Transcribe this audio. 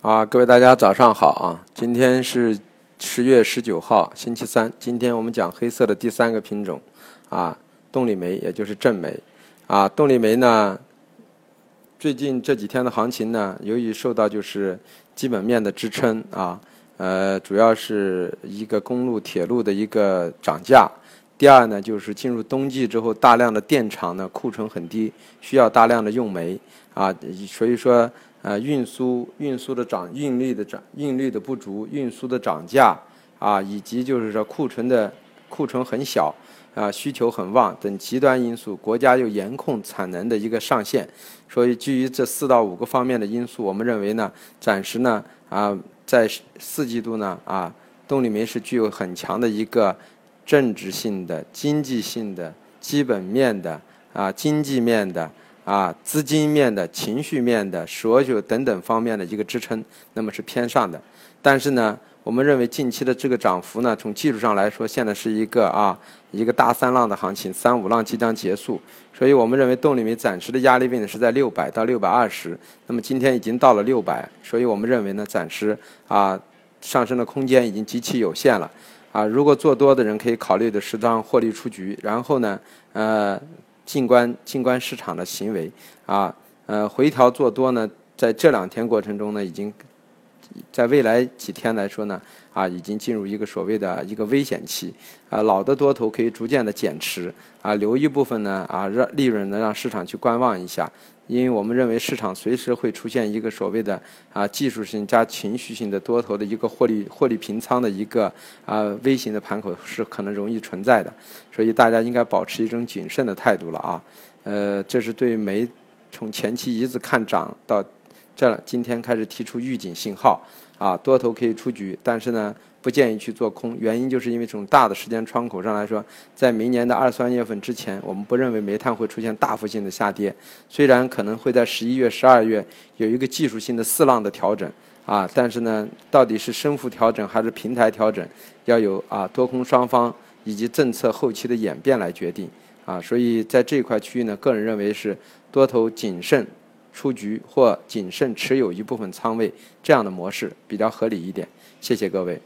啊，各位大家早上好啊！今天是十月十九号，星期三。今天我们讲黑色的第三个品种啊，动力煤，也就是正煤啊。动力煤呢，最近这几天的行情呢，由于受到就是基本面的支撑啊，呃，主要是一个公路、铁路的一个涨价。第二呢，就是进入冬季之后，大量的电厂呢库存很低，需要大量的用煤啊，所以说。呃，运输运输的涨运力的涨运力的不足，运输的涨价啊，以及就是说库存的库存很小啊，需求很旺等极端因素，国家又严控产能的一个上限，所以基于这四到五个方面的因素，我们认为呢，暂时呢啊，在四季度呢啊，动力煤是具有很强的一个政治性的、经济性的、基本面的啊、经济面的。啊，资金面的、情绪面的、所有等等方面的一个支撑，那么是偏上的。但是呢，我们认为近期的这个涨幅呢，从技术上来说，现在是一个啊一个大三浪的行情，三五浪即将结束。所以我们认为动力煤暂时的压力位呢是在六百到六百二十。那么今天已经到了六百，所以我们认为呢，暂时啊上升的空间已经极其有限了。啊，如果做多的人可以考虑的适当获利出局，然后呢，呃。静观静观市场的行为啊，呃，回调做多呢，在这两天过程中呢，已经在未来几天来说呢，啊，已经进入一个所谓的一个危险期啊，老的多头可以逐渐的减持啊，留一部分呢啊，让利润呢让市场去观望一下。因为我们认为市场随时会出现一个所谓的啊技术性加情绪性的多头的一个获利获利平仓的一个啊微型的盘口是可能容易存在的，所以大家应该保持一种谨慎的态度了啊。呃，这是对煤从前期一直看涨到这今天开始提出预警信号啊，多头可以出局，但是呢。不建议去做空，原因就是因为从大的时间窗口上来说，在明年的二三月份之前，我们不认为煤炭会出现大幅性的下跌。虽然可能会在十一月、十二月有一个技术性的四浪的调整啊，但是呢，到底是升幅调整还是平台调整，要有啊多空双方以及政策后期的演变来决定啊。所以在这一块区域呢，个人认为是多头谨慎出局或谨慎持有一部分仓位这样的模式比较合理一点。谢谢各位。